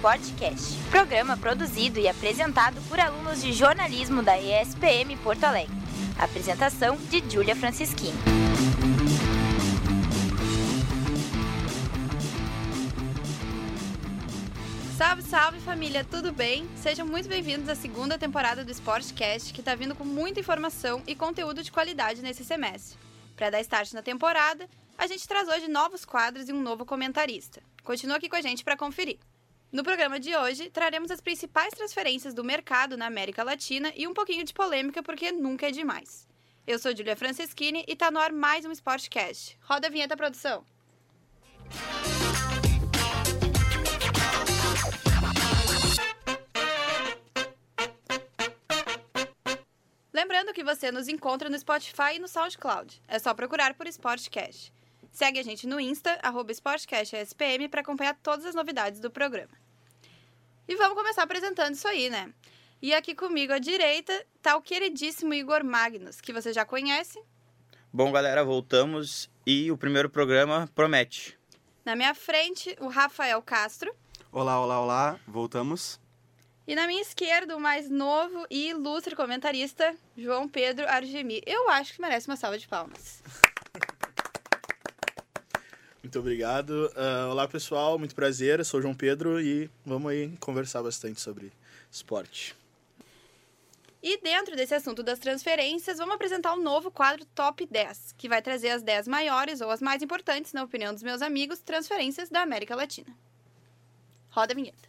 Sportcast, programa produzido e apresentado por alunos de jornalismo da ESPM Porto Alegre. Apresentação de Júlia Francischini. Salve, salve família, tudo bem? Sejam muito bem-vindos à segunda temporada do Sportcast, que está vindo com muita informação e conteúdo de qualidade nesse semestre. Para dar start na temporada, a gente traz hoje novos quadros e um novo comentarista. Continua aqui com a gente para conferir. No programa de hoje, traremos as principais transferências do mercado na América Latina e um pouquinho de polêmica, porque nunca é demais. Eu sou Julia Franceschini e tá no ar mais um Sportcast. Roda a vinheta, produção. Lembrando que você nos encontra no Spotify e no SoundCloud. É só procurar por Sportcast. Segue a gente no Insta, arroba SportcastSPM, para acompanhar todas as novidades do programa. E vamos começar apresentando isso aí, né? E aqui comigo à direita tá o queridíssimo Igor Magnus, que você já conhece. Bom, galera, voltamos e o primeiro programa promete. Na minha frente, o Rafael Castro. Olá, olá, olá, voltamos. E na minha esquerda, o mais novo e ilustre comentarista, João Pedro Argemi. Eu acho que merece uma salva de palmas. Muito obrigado. Uh, olá, pessoal. Muito prazer. Eu sou o João Pedro e vamos aí conversar bastante sobre esporte. E dentro desse assunto das transferências, vamos apresentar um novo quadro Top 10, que vai trazer as 10 maiores ou as mais importantes, na opinião dos meus amigos, transferências da América Latina. Roda a vinheta.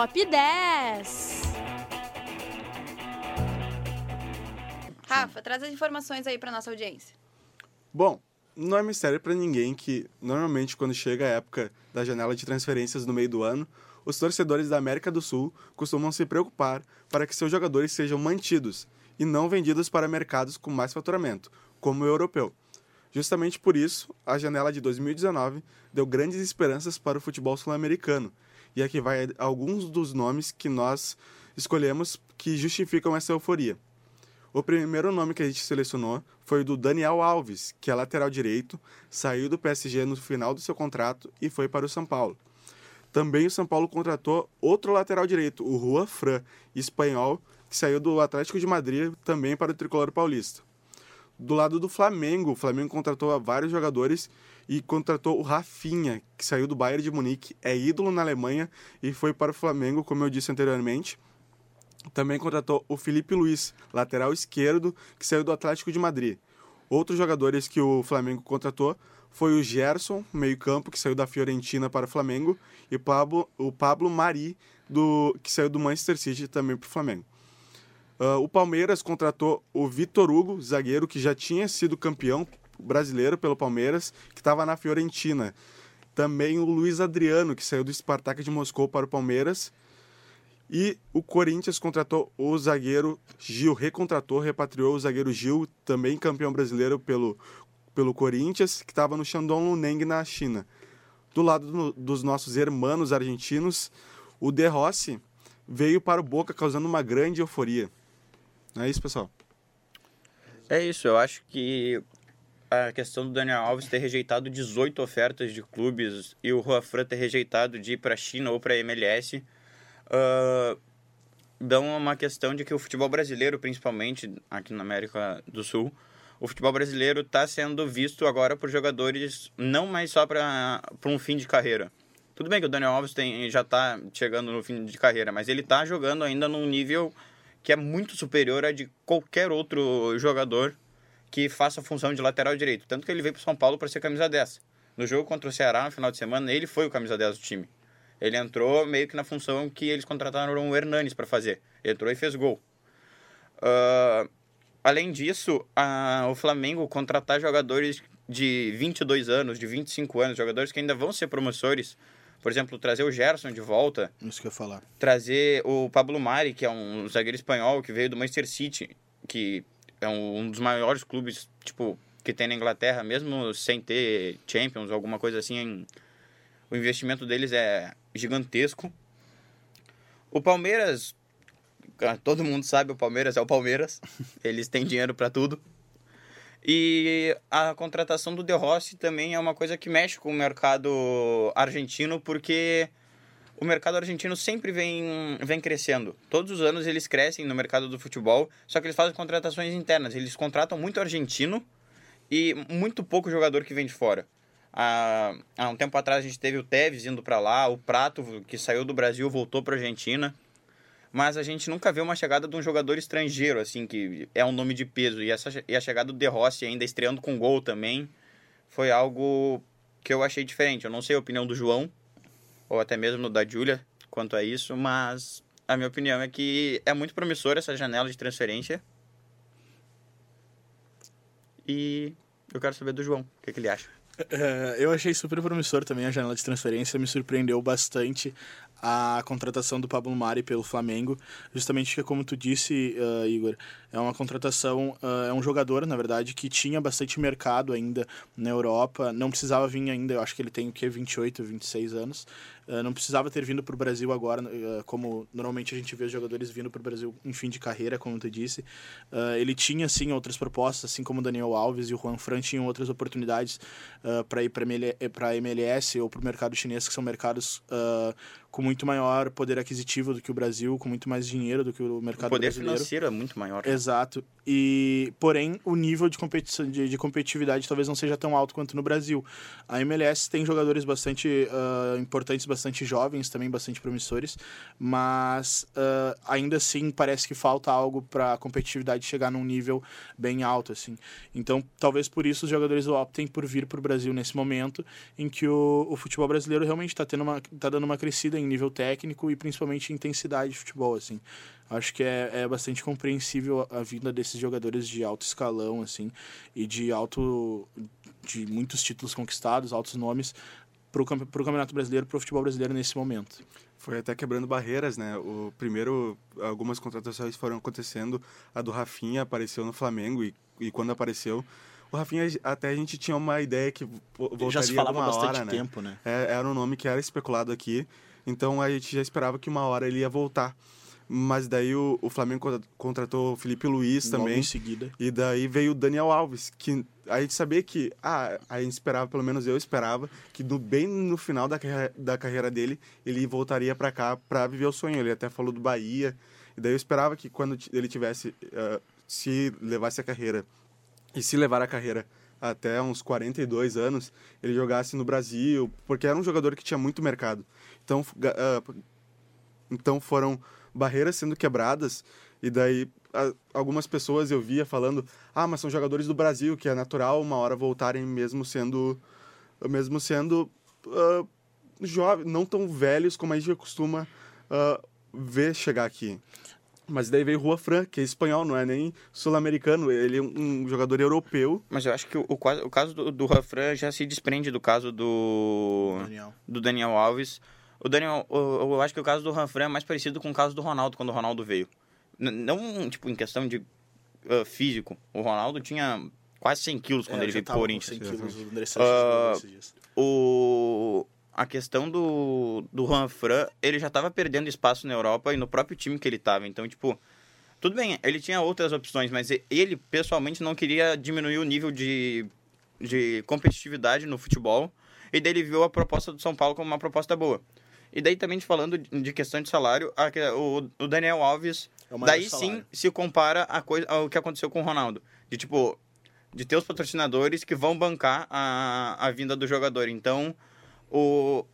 Top 10. Rafa, traz as informações aí para nossa audiência. Bom, não é mistério para ninguém que, normalmente, quando chega a época da janela de transferências no meio do ano, os torcedores da América do Sul costumam se preocupar para que seus jogadores sejam mantidos e não vendidos para mercados com mais faturamento, como o europeu. Justamente por isso, a janela de 2019 deu grandes esperanças para o futebol sul-americano, e aqui vai alguns dos nomes que nós escolhemos que justificam essa euforia. O primeiro nome que a gente selecionou foi o do Daniel Alves, que é lateral direito, saiu do PSG no final do seu contrato e foi para o São Paulo. Também o São Paulo contratou outro lateral direito, o Rua Fran, espanhol, que saiu do Atlético de Madrid também para o tricolor paulista. Do lado do Flamengo, o Flamengo contratou vários jogadores e contratou o Rafinha, que saiu do Bayern de Munique, é ídolo na Alemanha e foi para o Flamengo, como eu disse anteriormente. Também contratou o Felipe Luiz, lateral esquerdo, que saiu do Atlético de Madrid. Outros jogadores que o Flamengo contratou foi o Gerson, meio-campo, que saiu da Fiorentina para o Flamengo, e Pablo, o Pablo Mari, do, que saiu do Manchester City também para o Flamengo. Uh, o Palmeiras contratou o Vitor Hugo, zagueiro que já tinha sido campeão brasileiro pelo Palmeiras, que estava na Fiorentina. Também o Luiz Adriano, que saiu do Spartak de Moscou para o Palmeiras. E o Corinthians contratou o zagueiro Gil, recontratou, repatriou o zagueiro Gil, também campeão brasileiro pelo, pelo Corinthians, que estava no Shandong Luneng, na China. Do lado do, dos nossos hermanos argentinos, o De Rossi veio para o Boca causando uma grande euforia. É isso, pessoal. É isso, eu acho que a questão do Daniel Alves ter rejeitado 18 ofertas de clubes e o Juan Fran ter rejeitado de ir para a China ou para a MLS uh, dão uma questão de que o futebol brasileiro, principalmente aqui na América do Sul, o futebol brasileiro está sendo visto agora por jogadores não mais só para um fim de carreira. Tudo bem que o Daniel Alves tem, já está chegando no fim de carreira, mas ele está jogando ainda num nível que é muito superior a de qualquer outro jogador que faça a função de lateral direito. Tanto que ele veio para São Paulo para ser camisa 10. No jogo contra o Ceará, no final de semana, ele foi o camisa 10 do time. Ele entrou meio que na função que eles contrataram o Hernanes para fazer. Entrou e fez gol. Uh, além disso, a, o Flamengo contratar jogadores de 22 anos, de 25 anos, jogadores que ainda vão ser promissores. Por exemplo, trazer o Gerson de volta. Isso que eu ia falar. Trazer o Pablo Mari, que é um zagueiro espanhol que veio do Manchester City, que é um, dos maiores clubes, tipo, que tem na Inglaterra, mesmo sem ter Champions, alguma coisa assim, o investimento deles é gigantesco. O Palmeiras ah, todo mundo sabe, o Palmeiras é o Palmeiras. Eles têm dinheiro para tudo. E a contratação do De Rossi também é uma coisa que mexe com o mercado argentino, porque o mercado argentino sempre vem, vem crescendo. Todos os anos eles crescem no mercado do futebol, só que eles fazem contratações internas. Eles contratam muito argentino e muito pouco jogador que vem de fora. Há, um tempo atrás a gente teve o Tevez indo para lá, o Prato, que saiu do Brasil, voltou para Argentina. Mas a gente nunca viu uma chegada de um jogador estrangeiro, assim, que é um nome de peso. E, essa, e a chegada do De Rossi ainda estreando com gol também foi algo que eu achei diferente. Eu não sei a opinião do João, ou até mesmo da Júlia, quanto a isso, mas a minha opinião é que é muito promissora essa janela de transferência. E eu quero saber do João, o que, que ele acha. É, eu achei super promissor também a janela de transferência, me surpreendeu bastante a contratação do Pablo Mari pelo Flamengo, justamente que como tu disse, uh, Igor, é uma contratação, uh, é um jogador, na verdade, que tinha bastante mercado ainda na Europa, não precisava vir ainda, eu acho que ele tem o que 28, 26 anos, uh, não precisava ter vindo para o Brasil agora, como normalmente a gente vê os jogadores vindo para o Brasil em fim de carreira, como tu disse. ele tinha sim outras propostas, assim como o Daniel Alves e o Juan Fran tinham outras oportunidades para ir para a MLS ou para o mercado chinês, que são mercados com muito maior poder aquisitivo do que o Brasil, com muito mais dinheiro do que o mercado o poder brasileiro. financeiro é muito maior. Exato. E, porém, o nível de, competição, de, de, competitividade talvez não seja tão alto quanto no Brasil. A MLS tem jogadores bastante uh, importantes, bastante jovens, também bastante promissores, mas uh, ainda assim parece que falta algo para a competitividade chegar num nível bem alto, assim. Então, talvez por isso os jogadores optem por vir para o Brasil nesse momento em que o, o futebol brasileiro realmente está tendo uma, tá dando uma crescida em nível técnico e principalmente intensidade de futebol, assim. Acho que é, é bastante compreensível a vinda desses jogadores de alto escalão, assim, e de alto de muitos títulos conquistados, altos nomes para o Campeonato Brasileiro, para o futebol brasileiro nesse momento. Foi até quebrando barreiras, né? O primeiro, algumas contratações foram acontecendo. A do Rafinha apareceu no Flamengo e, e quando apareceu, o Rafinha até a gente tinha uma ideia que voltaria Já se falava bastante hora, né? tempo, né? É, era um nome que era especulado aqui, então a gente já esperava que uma hora ele ia voltar. Mas daí o, o Flamengo contratou o Felipe Luiz Logo também. em seguida. E daí veio o Daniel Alves, que a gente sabia que, ah, a gente esperava, pelo menos eu esperava, que no, bem no final da, da carreira dele, ele voltaria para cá para viver o sonho. Ele até falou do Bahia. E daí eu esperava que quando ele tivesse, uh, se levasse a carreira, e se levar a carreira até uns 42 anos, ele jogasse no Brasil, porque era um jogador que tinha muito mercado. Então, uh, então foram barreiras sendo quebradas e daí a, algumas pessoas eu via falando ah mas são jogadores do Brasil que é natural uma hora voltarem mesmo sendo mesmo sendo uh, jovens não tão velhos como a gente costuma uh, ver chegar aqui mas daí veio Rua Fran, que é espanhol, não é nem sul-americano. Ele é um jogador europeu. Mas eu acho que o, o caso do, do Rua Fran já se desprende do caso do Daniel, do Daniel Alves. O Daniel, eu, eu acho que o caso do Ranfran é mais parecido com o caso do Ronaldo, quando o Ronaldo veio. N não, tipo, em questão de uh, físico. O Ronaldo tinha quase 100 quilos quando É, ele veio pro Corinthians. 100 quilos, o André Ah, Sanches. O... A questão do, do Ranfran, ele já tava perdendo espaço na Europa e no próprio time que ele tava. Então, tipo, tudo bem, ele tinha outras opções, mas ele, pessoalmente, não queria diminuir o nível de, de competitividade no futebol. E daí ele viu a proposta do São Paulo como uma proposta boa. E daí também falando de questão de salário, a, o, o Daniel Alves, É daí sim salário. se compara a coisa, ao que aconteceu com o Ronaldo. De tipo, de ter os patrocinadores que vão bancar a, a vinda do jogador. Então, o,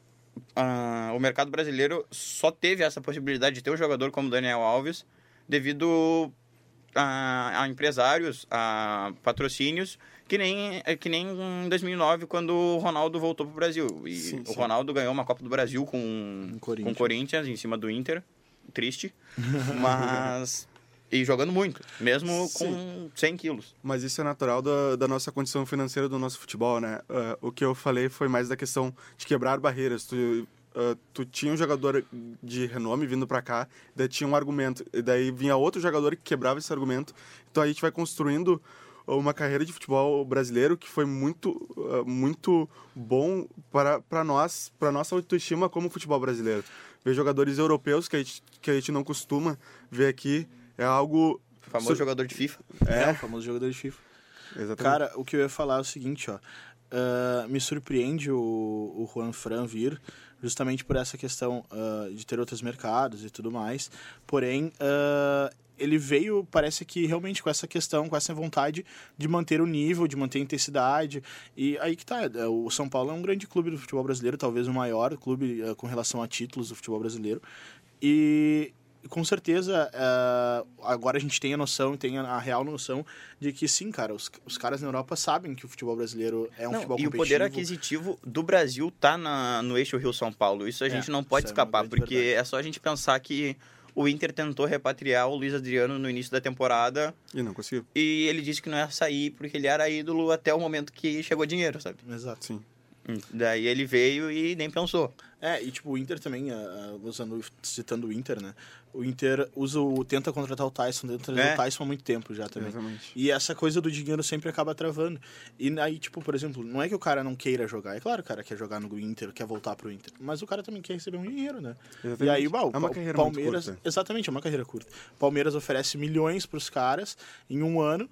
a- o mercado brasileiro só teve essa possibilidade de ter um jogador como o Daniel Alves devido a, a empresários, a patrocínios, que nem, que nem em 2009, quando o Ronaldo voltou para o Brasil. E Sim, o sim. Ronaldo ganhou uma Copa do Brasil com, Corinthians. com o Corinthians em cima do Inter. Triste. Mas. E jogando muito, mesmo com 100 quilos. Mas isso é natural da, da nossa condição financeira do nosso futebol, né? Ah, o que eu falei foi mais da questão de quebrar barreiras. Tu, ah, tu tinha um jogador de renome vindo pra cá, daí tinha um argumento, e daí vinha outro jogador que quebrava esse argumento. Então a gente vai construindo uma carreira de futebol brasileiro que foi muito, ah, muito bom para, para nós, para nossa autoestima como futebol brasileiro. ver jogadores europeus que a gente, que a gente não costuma ver aqui. É algo. O famoso Sur- jogador de FIFA. É, É, o famoso jogador de FIFA. exatamente. Cara, o que eu ia falar é o seguinte, ó. ah, me surpreende o, o Juan Fran vir, justamente por essa questão ah, de ter outros mercados e tudo mais. Porém, ah, ele veio, parece que realmente com essa questão, com essa vontade de manter o nível, de manter a intensidade. E aí que tá. é, O São Paulo é um grande clube do futebol brasileiro, talvez o maior clube ah, com relação a títulos do futebol brasileiro. E com certeza ah, agora a gente tem a noção, tem a, a real noção de que sim, cara, os, os caras na Europa sabem que o futebol brasileiro é um Não, futebol e o competitivo. poder aquisitivo do Brasil tá na, no eixo Rio-São Paulo. Isso a É, gente não pode é escapar, grande porque verdade. é só a gente pensar que o Inter tentou repatriar o Luiz Adriano no início da temporada E não conseguiu. e ele disse que não ia sair porque ele era ídolo até o momento que chegou dinheiro, sabe? Exato. Sim. Daí ele veio e nem pensou. É, e tipo, o Inter também, ah, usando, citando o Inter, né? O Inter usa o, tenta contratar o Tyson, tenta trazer É. o Tyson há muito tempo já também. Exatamente. E essa coisa do dinheiro sempre acaba travando. E aí, tipo, por exemplo, não é que o cara não queira jogar. É claro que o cara quer jogar no Inter, quer voltar pro Inter. Mas o cara também quer receber um dinheiro, né? Exatamente. E aí, bom, é uma carreira Palmeiras. muito curta. Exatamente, é uma carreira curta. Palmeiras oferece milhões pros caras em um ano.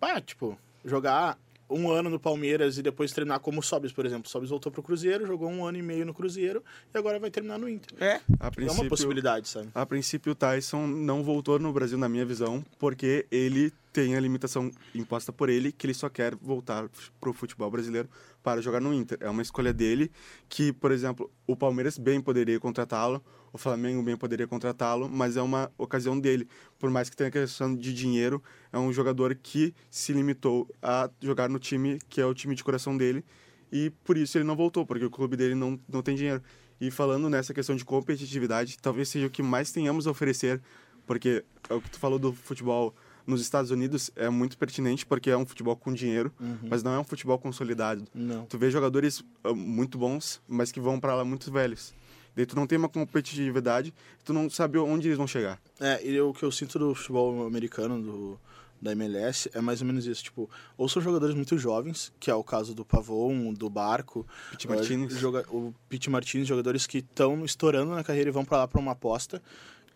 Pá, tipo, jogar um ano no Palmeiras e depois terminar como o Sobis, por exemplo. O Sobis voltou pro Cruzeiro, jogou um ano e meio no Cruzeiro e agora vai terminar no Inter. É. A É uma possibilidade, sabe? A princípio, o Tyson não voltou no Brasil, na minha visão, porque ele tem a limitação imposta por ele, que ele só quer voltar pro futebol brasileiro para jogar no Inter. É uma escolha dele, que, por exemplo, o Palmeiras bem poderia contratá-lo, o Flamengo bem poderia contratá-lo, mas é uma ocasião dele. Por mais que tenha questão de dinheiro, é um jogador que se limitou a jogar no time que é o time de coração dele, e por isso ele não voltou, porque o clube dele não, não tem dinheiro. E falando nessa questão de competitividade, talvez seja o que mais tenhamos a oferecer, porque é o que tu falou do futebol nos Estados Unidos é muito pertinente, porque é um futebol com dinheiro, mas não é um futebol consolidado. Não. Tu vê jogadores ah, muito bons, mas que vão para lá muito velhos. Daí tu não tem uma competitividade, tu não sabe onde eles vão chegar. É, e o que eu sinto do futebol americano, do, da MLS, é mais ou menos isso. Tipo, ou são jogadores muito jovens, que é o caso do Pavon, do Barco. Pete eh, joga- o Pete Martinez, jogadores que estão estourando na carreira e vão pra lá pra uma aposta.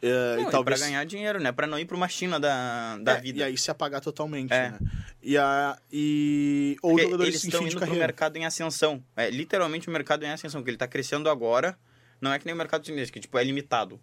É, Não, e talvez pra ganhar dinheiro, né? Pra não ir pra uma China da, da É, vida. E aí se apagar totalmente, É. né? E, a, e ou Porque jogadores eles estão indo pro carreira. mercado em ascensão. É literalmente o mercado em ascensão, que ele tá crescendo agora. Não é que nem o mercado chinês, que tipo, é limitado.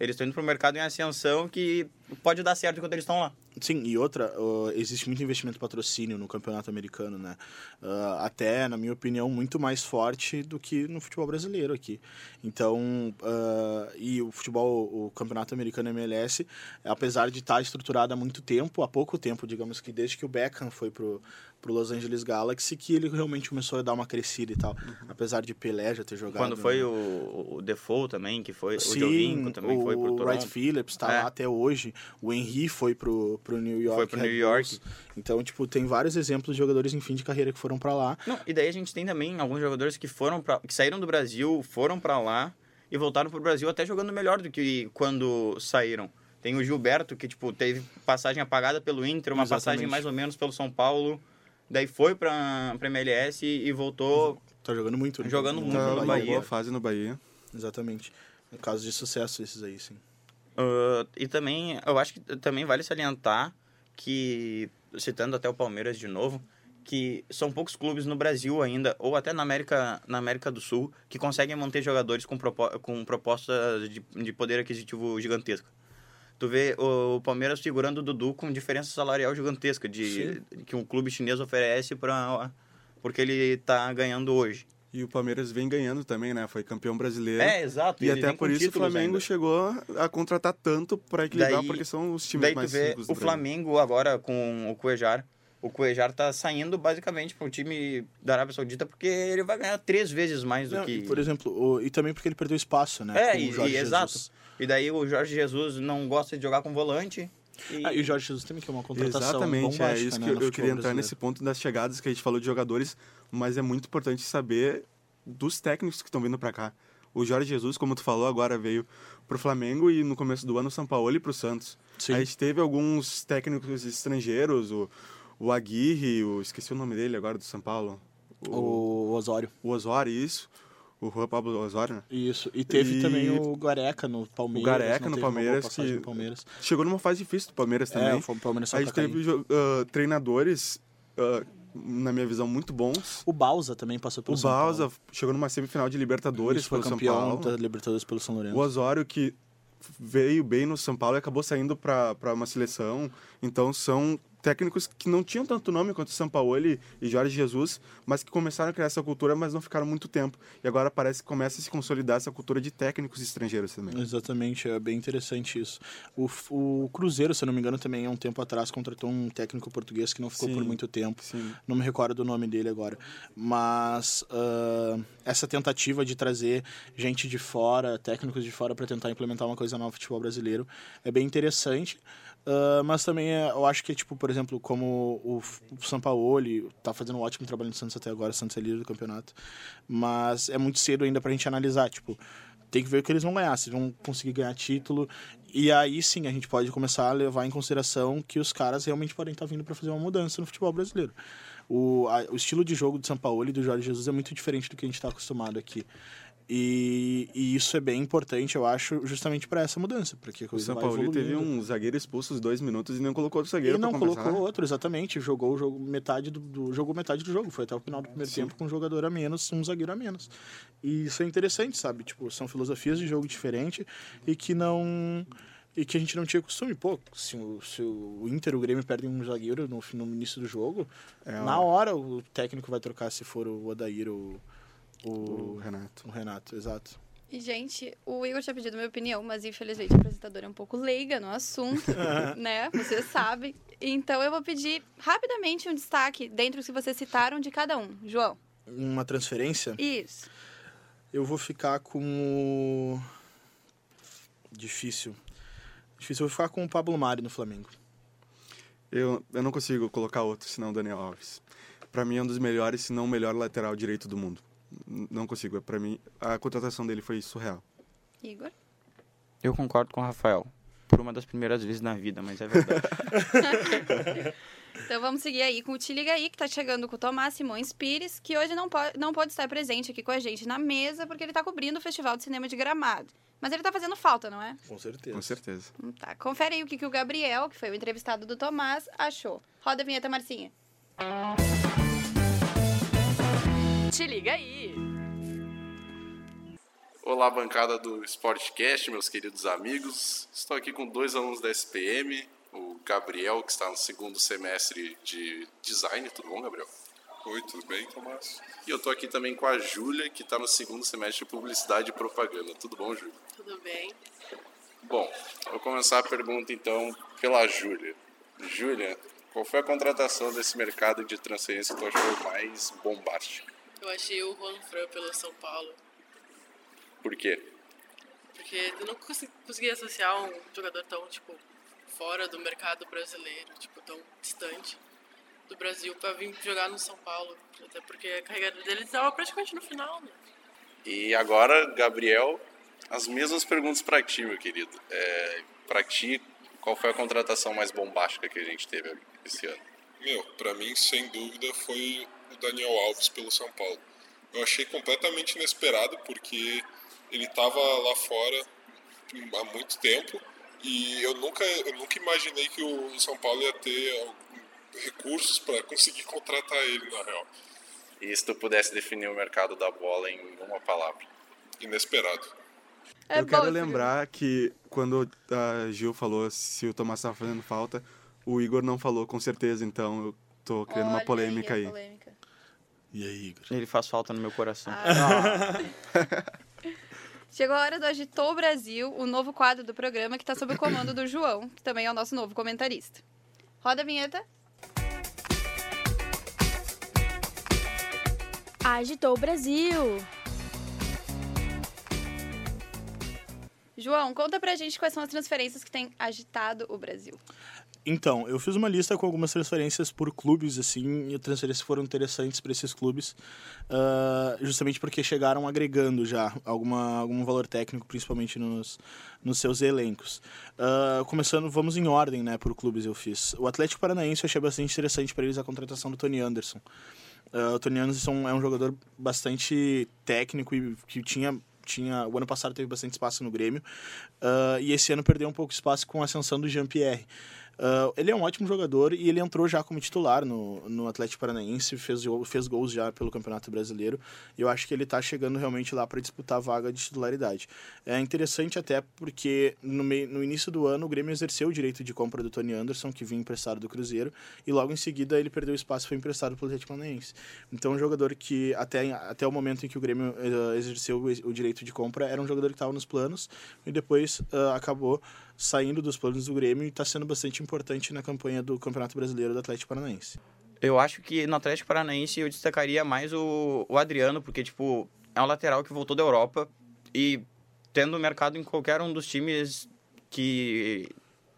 Eles estão indo pro mercado em ascensão que pode dar certo enquanto eles estão lá. Sim, e outra, uh, existe muito investimento patrocínio no campeonato americano, né? Uh, até, na minha opinião, muito mais forte do que no futebol brasileiro aqui. Então, uh, e o futebol, o campeonato americano MLS, apesar de estar estruturado há muito tempo, há pouco tempo, digamos que desde que o Beckham foi pro, pro Los Angeles Galaxy, que ele realmente começou a dar uma crescida e tal. Apesar de Pelé já ter jogado. Quando foi né? o, o Default também, que foi. Sim, o Jovinko também o foi pro Toronto. Wright Phillips tá É. lá até hoje. O Henry foi pro, pro New York. Foi pro Red New York. Bulls. Então, tipo, tem vários exemplos de jogadores em fim de carreira que foram pra lá. Não, e daí a gente tem também alguns jogadores que foram pra, que saíram do Brasil, foram pra lá e voltaram pro Brasil até jogando melhor do que quando saíram. Tem o Gilberto, que tipo, teve passagem apagada pelo Inter, uma Exatamente. passagem mais ou menos pelo São Paulo. Daí foi pra, pra MLS e, e voltou. Tá jogando muito. né? Jogando muito Tá no Bahia. boa fase no Bahia. Exatamente. No caso de sucesso, esses aí, sim. Ah, e também, eu acho que também vale salientar que, citando até o Palmeiras de novo, que são poucos clubes no Brasil ainda, ou até na América, na América do Sul, que conseguem manter jogadores com, propo com propostas de, de poder aquisitivo gigantesca. Tu vê o Palmeiras segurando o Dudu com diferença salarial gigantesca de que um clube chinês oferece para porque ele tá ganhando hoje. E o Palmeiras vem ganhando também, né? Foi campeão brasileiro. É, exato. E ele até por isso o Flamengo ainda. chegou a contratar tanto para equilibrar, Daí- porque são os times Daí tu mais vê ricos do o Brasil. Flamengo agora com o Cuejar. O Cuejar tá saindo basicamente para o time da Arábia Saudita porque ele vai ganhar três vezes mais do Não, que. e, por exemplo, o- e também porque ele perdeu espaço, né? é, com o e, e- Jesus. exato. E daí o Jorge Jesus não gosta de jogar com volante. E, Ah, e o Jorge Jesus também que é uma contratação Exatamente, é isso né, que eu, no eu queria entrar nesse ponto das chegadas que a gente falou de jogadores, mas é muito importante saber dos técnicos que estão vindo para cá. O Jorge Jesus, como tu falou, agora veio pro Flamengo e no começo do ano o São Paulo e pro Santos. Sim. A gente teve alguns técnicos estrangeiros, o, o Aguirre, o, esqueci o nome dele agora do São Paulo. O Osório. o Osório, isso. O Juan Pablo Osório, né? Isso. E teve E- também o Gareca no Palmeiras. Gareca não no Palmeiras, que- no Palmeiras. Chegou numa fase difícil do Palmeiras também. É, o Palmeiras só a gente cair. teve ah, treinadores, ah, na minha visão, muito bons. O Bausa também passou pelo O São Paulo. Bausa chegou numa semifinal de Libertadores Isso, foi pelo São campeão Paulo. da Libertadores pelo São Lourenço. O Osório, que veio bem no São Paulo e acabou saindo para uma seleção. Então, são técnicos que não tinham tanto nome quanto Sampaoli e Jorge Jesus, mas que começaram a criar essa cultura, mas não ficaram muito tempo. E agora parece que começa a se consolidar essa cultura de técnicos estrangeiros também. Exatamente, é bem interessante isso. O, o Cruzeiro, se eu não me engano, também há um tempo atrás contratou um técnico português que não ficou Sim. por muito tempo. Sim. Não me recordo do nome dele agora. Mas ah, essa tentativa de trazer gente de fora, técnicos de fora, para tentar implementar uma coisa nova no futebol brasileiro é bem interessante. Ah, mas também é- eu acho que, tipo, por exemplo, como o, o Sampaoli tá fazendo um ótimo trabalho no Santos até agora, o Santos é líder do campeonato. Mas é muito cedo ainda pra gente analisar, tipo, tem que ver o que eles vão ganhar, se vão conseguir ganhar título. E aí sim a gente pode começar a levar em consideração que os caras realmente podem estar vindo para fazer uma mudança no futebol brasileiro. O, a- o estilo de jogo do São Paulo e do Jorge Jesus é muito diferente do que a gente está acostumado aqui. E, e isso é bem importante, eu acho, justamente para essa mudança, para que a O São Paulo teve um zagueiro expulso os dois minutos e não colocou outro zagueiro E não colocou outro, exatamente. Jogou o jogo metade do, do- jogou metade do jogo. Foi até o final do primeiro Sim. tempo com um jogador a menos, um zagueiro a menos. E isso é interessante, sabe? Tipo, são filosofias de jogo diferente e que não e que a gente não tinha costume. Pô, se o, se o Inter, o Grêmio perdem um zagueiro no, no início do jogo, É, na hora o técnico vai trocar se for o Odair ou o, o Renato. o Renato, exato. E, gente, o Igor tinha pedido minha opinião, mas infelizmente a apresentadora é um pouco leiga no assunto, né? Vocês sabem. Então eu vou pedir rapidamente um destaque dentre os que vocês citaram de cada um. João. Uma transferência, Isso. eu vou ficar com o. Difícil. Difícil, eu vou ficar com o Pablo Mari no Flamengo. Eu, eu não consigo colocar outro senão o Daniel Alves. Pra mim é um dos melhores, se não o melhor lateral direito do mundo. Não consigo. Pra mim, a contratação dele foi surreal. Igor. Eu concordo com o Rafael. Por uma das primeiras vezes na vida, mas é verdade. Então vamos seguir aí com o Te Liga Aí, que tá chegando com o Tomás Simões Pires, que hoje não pode, não pode estar presente aqui com a gente na mesa, porque ele tá cobrindo o Festival de Cinema de Gramado. Mas ele tá fazendo falta, não é? Com certeza. Com certeza. Hum, Tá. Confere aí o que, que o Gabriel, que foi o entrevistado do Tomás, achou. Roda a vinheta, Marcinha. Te liga aí. Olá, bancada do Sportcast, meus queridos amigos. Estou aqui com dois alunos da SPM, o Gabriel, que está no segundo semestre de design. Tudo bom, Gabriel? Oi, tudo bem, Tomás? E eu estou aqui também com a Júlia, que está no segundo semestre de publicidade e propaganda. Tudo bom, Júlia? Tudo bem? Bom, vou começar a pergunta então pela Júlia. Júlia, qual foi a contratação desse mercado de transferência que tu achou mais bombástica? Eu achei o Juan Fran pelo São Paulo, Por quê? porque eu não consegui, consegui associar um jogador tão, tipo, fora do mercado brasileiro, tipo, tão distante do Brasil pra vir jogar no São Paulo. Até porque a carreira dele estava praticamente no final, né? E agora, Gabriel, as mesmas perguntas para ti, meu querido. É, para ti, qual foi a contratação mais bombástica que a gente teve esse ano? Meu, pra mim, sem dúvida, foi o Daniel Alves pelo São Paulo. Eu achei completamente inesperado, porque ele tava lá fora há muito tempo e eu nunca, eu nunca imaginei que o São Paulo ia ter recursos para conseguir contratar ele, na real. E se tu pudesse definir o mercado da bola em uma palavra? Inesperado. É eu quero bom, lembrar que quando a Gil falou se o Tomás estava fazendo falta, o Igor não falou com certeza, então eu tô criando uma Olha polêmica a aí. polêmica. E aí, Igor? Ele faz falta no meu coração. Chegou a hora do Agitou Brasil, o novo quadro do programa que está sob o comando do João, que também é o nosso novo comentarista. Roda a vinheta. Agitou o Brasil. João, conta pra gente quais são as transferências que têm agitado o Brasil. Então, eu fiz uma lista com algumas transferências por clubes, assim, e transferências foram interessantes para esses clubes, uh, justamente porque chegaram agregando já alguma, algum valor técnico, principalmente nos, nos seus elencos. Uh, começando, vamos em ordem, né, por clubes eu fiz. O Atlético Paranaense eu achei bastante interessante para eles a contratação do Tony Anderson. Uh, o Tony Anderson é um jogador bastante técnico e que tinha tinha o ano passado teve bastante espaço no Grêmio uh, e esse ano perdeu um pouco de espaço com a ascensão do Jean Pierre. Uh, ele é um ótimo jogador e ele entrou já como titular no, no Atlético Paranaense, fez, fez gols já pelo Campeonato Brasileiro. E eu acho que ele está chegando realmente lá para disputar a vaga de titularidade. É interessante até porque no, no início do ano o Grêmio exerceu o direito de compra do Tony Anderson, que vinha emprestado do Cruzeiro, e logo em seguida ele perdeu espaço e foi emprestado pelo Atlético Paranaense. Então, um jogador que até, até o momento em que o Grêmio uh, exerceu o, o, direito de compra era um jogador que estava nos planos e depois uh, acabou saindo dos planos do Grêmio e está sendo bastante importante na campanha do Campeonato Brasileiro do Atlético Paranaense. Eu acho que no Atlético Paranaense eu destacaria mais o, o Adriano, porque, tipo, é um lateral que voltou da Europa e tendo mercado em qualquer um dos times que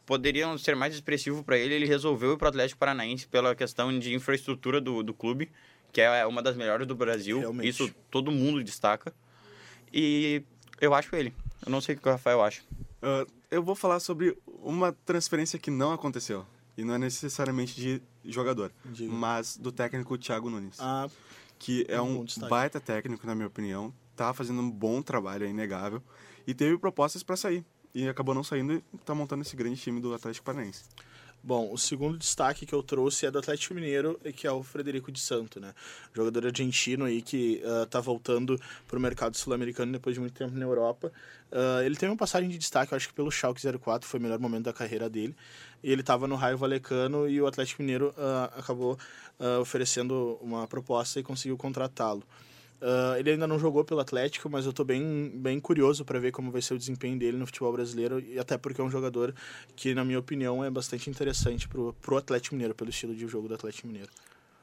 poderiam ser mais expressivo para ele, ele resolveu ir para o Atlético Paranaense pela questão de infraestrutura do, do clube, que é uma das melhores do Brasil. Realmente. Isso todo mundo destaca. E eu acho ele. Eu não sei o que o Rafael acha. Uh, eu vou falar sobre uma transferência que não aconteceu. E não é necessariamente de jogador, Diga. mas do técnico Thiago Nunes. Ah, que é um, baita técnico, na minha opinião. Tá fazendo um bom trabalho, é inegável. E teve propostas para sair. E acabou não saindo e tá montando esse grande time do Atlético Paranaense. Bom, o segundo destaque que eu trouxe é do Atlético Mineiro, que é o Frederico de Santo, né? Jogador argentino aí que uh, tá voltando para o mercado sul-americano depois de muito tempo na Europa. Uh, ele teve uma passagem de destaque, eu acho que pelo Schalke 04, foi o melhor momento da carreira dele. E ele estava no Raio Valecano e o Atlético Mineiro uh, acabou oferecendo uma proposta e conseguiu contratá-lo. Uh, ele ainda não jogou pelo Atlético, mas eu estou bem, bem curioso para ver como vai ser o desempenho dele no futebol brasileiro, e até porque é um jogador que, na minha opinião, é bastante interessante para o Atlético Mineiro, pelo estilo de jogo do Atlético Mineiro.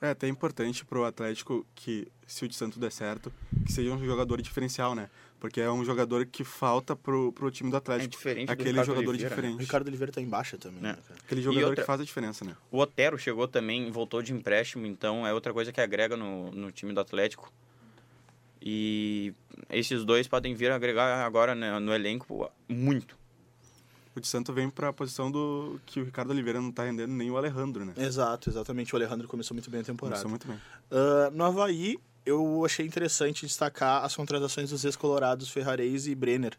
É até importante para o Atlético que, se o de Santo der certo, que seja um jogador diferencial, né? Porque é um jogador que falta pro, pro time do Atlético. É diferente Aquele jogador Oliveira, diferente. Né? O Ricardo Oliveira tá em baixa também. É. Né, Aquele jogador outra, que faz a diferença, né? O Otero chegou também, voltou de empréstimo, então é outra coisa que agrega no, no time do Atlético. E esses dois podem vir agregar agora né, no elenco muito. O de Santo vem para a posição do que o Ricardo Oliveira não está rendendo nem o Alejandro, né? Exato, exatamente. O Alejandro começou muito bem a temporada. Começou muito bem. Uh, no Havaí, eu achei interessante destacar as contratações dos ex-colorados Ferrarese e Brenner.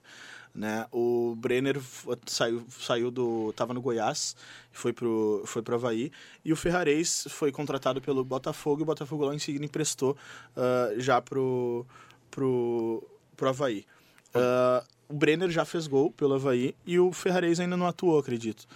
Né? O Brenner saiu, saiu do. estava no Goiás, foi pro, foi pro Havaí. E o Ferrarese foi contratado pelo Botafogo e o Botafogo lá em seguida emprestou uh, já pro, pro, pro Havaí. Uh, o Brenner já fez gol pelo Havaí e o Ferrarese ainda não atuou, acredito.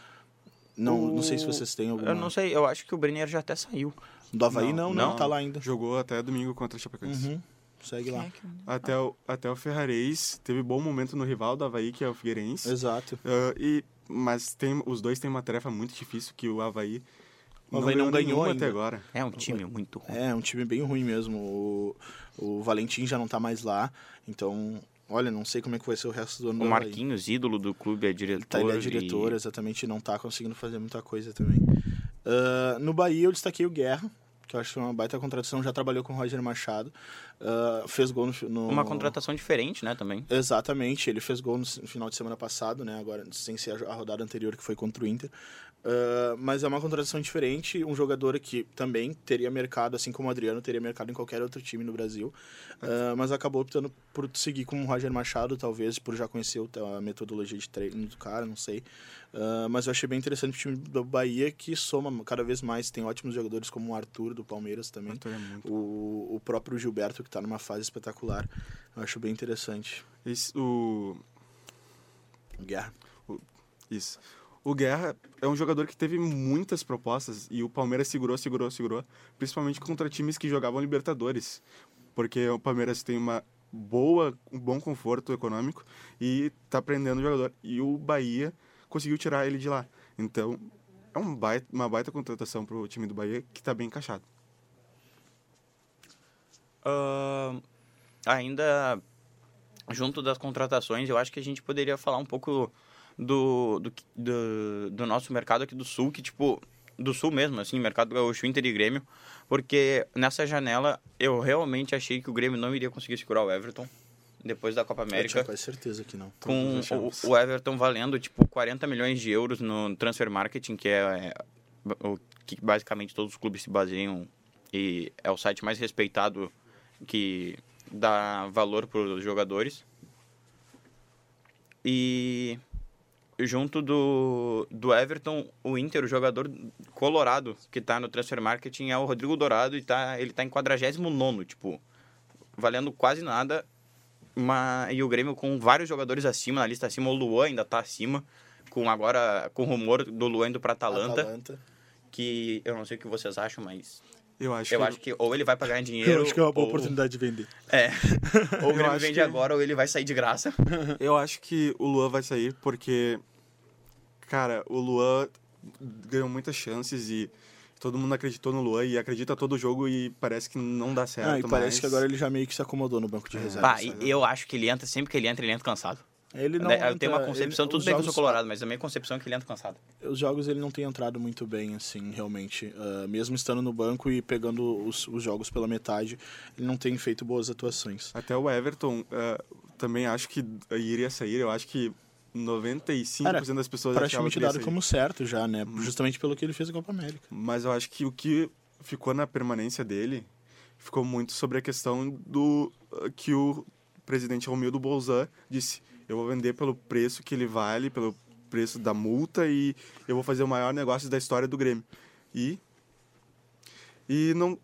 Não, o... não sei se vocês têm alguma... Eu não sei, eu acho que o Brenner já até saiu. Do Havaí não, não, não, tá lá ainda. Jogou até domingo contra o Chapecoense. Uhum. Segue lá. Até o, até o Ferrarese teve bom momento no rival do Havaí, que é o Figueirense. Exato. Uh, e, mas tem, os dois têm uma tarefa muito difícil que o Havaí o Havaí não, não ganhou ainda. até agora. É um time muito ruim. É, um time bem ruim mesmo. O, o Valentim já não tá mais lá, então Olha, não sei como é que vai ser o resto do ano. O Marquinhos, ídolo do clube, é diretor. Tá, ele é diretor, e... exatamente, não tá conseguindo fazer muita coisa também. Uh, no Bahia eu destaquei o Guerra, que eu acho uma baita contratação, já trabalhou com o Roger Machado, uh, fez gol no, no, Uma contratação diferente, né, também. Exatamente, ele fez gol no final de semana passado, né, agora sem ser a rodada anterior que foi contra o Inter. Uh, mas é uma contratação diferente, um jogador que também teria mercado, assim como o Adriano, teria mercado em qualquer outro time no Brasil, uh, mas acabou optando por seguir com o Roger Machado, talvez, por já conhecer a metodologia de treino do cara, não sei. Uh, mas eu achei bem interessante o time do Bahia, que soma cada vez mais, tem ótimos jogadores como o Arthur do Palmeiras também, é o, o próprio Gilberto, que está numa fase espetacular. Eu acho bem interessante. Esse, o... Guerra. O... Isso. O Guerra é um jogador que teve muitas propostas e o Palmeiras segurou, segurou, segurou, principalmente contra times que jogavam Libertadores, porque o Palmeiras tem uma boa, um bom conforto econômico e tá prendendo o jogador. E o Bahia conseguiu tirar ele de lá. Então, é um baita, uma baita contratação pro time do Bahia que tá bem encaixado. Uh, ainda junto das contratações, eu acho que a gente poderia falar um pouco do, do, do, do nosso mercado aqui do Sul, que, tipo, do Sul mesmo, assim, mercado gaúcho, Inter e Grêmio, porque nessa janela eu realmente achei que o Grêmio não iria conseguir segurar o Everton depois da Copa Eu América. tinha quase certeza que não. com o, o Everton valendo tipo 40 milhões de euros no transfer marketing, que é, é o que basicamente todos os clubes se baseiam e é o site mais respeitado que dá valor para os jogadores. E junto do, do Everton, o Inter, o jogador colorado que está no transfer marketing é o Rodrigo Dourado e tá, ele está em 49 tipo, valendo quase nada uma, e o Grêmio com vários jogadores acima, na lista acima, o Luan ainda tá acima, com agora com o rumor do Luan indo pra Atalanta, Atalanta. que eu não sei o que vocês acham, mas Eu acho eu que acho que ou ele vai pra ganhar dinheiro, Eu acho que é uma boa ou, oportunidade de vender. É. ou o Grêmio vende que- agora ou ele vai sair de graça. Eu acho que o Luan vai sair porque, cara, o Luan ganhou muitas chances e todo mundo acreditou no Luan e acredita todo jogo e parece que não dá certo Ah, e parece mais. que agora ele já meio que se acomodou no banco de reserva. Bah, eu acho que ele entra, sempre que ele entra, ele entra cansado. Ele não eu tenho uma entra- concepção, ele- tudo bem que eu sou jogos- colorado, mas a minha concepção é que ele entra cansado. Os jogos ele não tem entrado muito bem, assim, realmente. Ah, mesmo estando no banco e pegando os, os jogos pela metade, ele não tem feito boas atuações. Até o Everton eh, também acho que iria sair. Eu acho que 95% Era das pessoas Praticamente dado como certo já, né? Justamente pelo que ele fez na Copa América. Mas eu acho que o que ficou na permanência dele ficou muito sobre a questão do uh, que o presidente Romildo Bolzan disse: eu vou vender pelo preço que ele vale, pelo preço da multa e eu vou fazer o maior negócio da história do Grêmio. E e não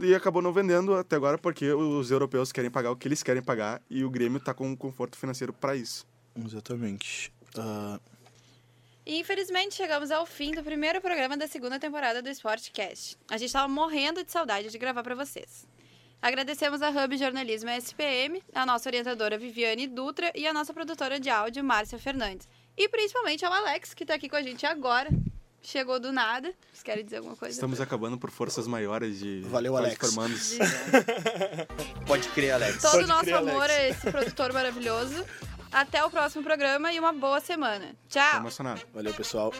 e acabou não vendendo até agora porque os europeus querem pagar o que eles querem pagar e o Grêmio está com um conforto financeiro para isso. Exatamente. Ah, E infelizmente chegamos ao fim do primeiro programa da segunda temporada do Sportcast. A gente estava morrendo de saudade de gravar para vocês. Agradecemos a Hub Jornalismo SPM, a nossa orientadora Viviane Dutra e a nossa produtora de áudio Márcia Fernandes. E principalmente ao Alex, que está aqui com a gente agora. Chegou do nada. Vocês querem dizer alguma coisa? Estamos acabando por forças maiores de Valeu, Alex. formandos. Pode crer, Alex. Todo o nosso crer, amor Alex. a esse produtor maravilhoso. Até o próximo programa e uma boa semana. Tchau. Tô emocionado. Valeu, pessoal.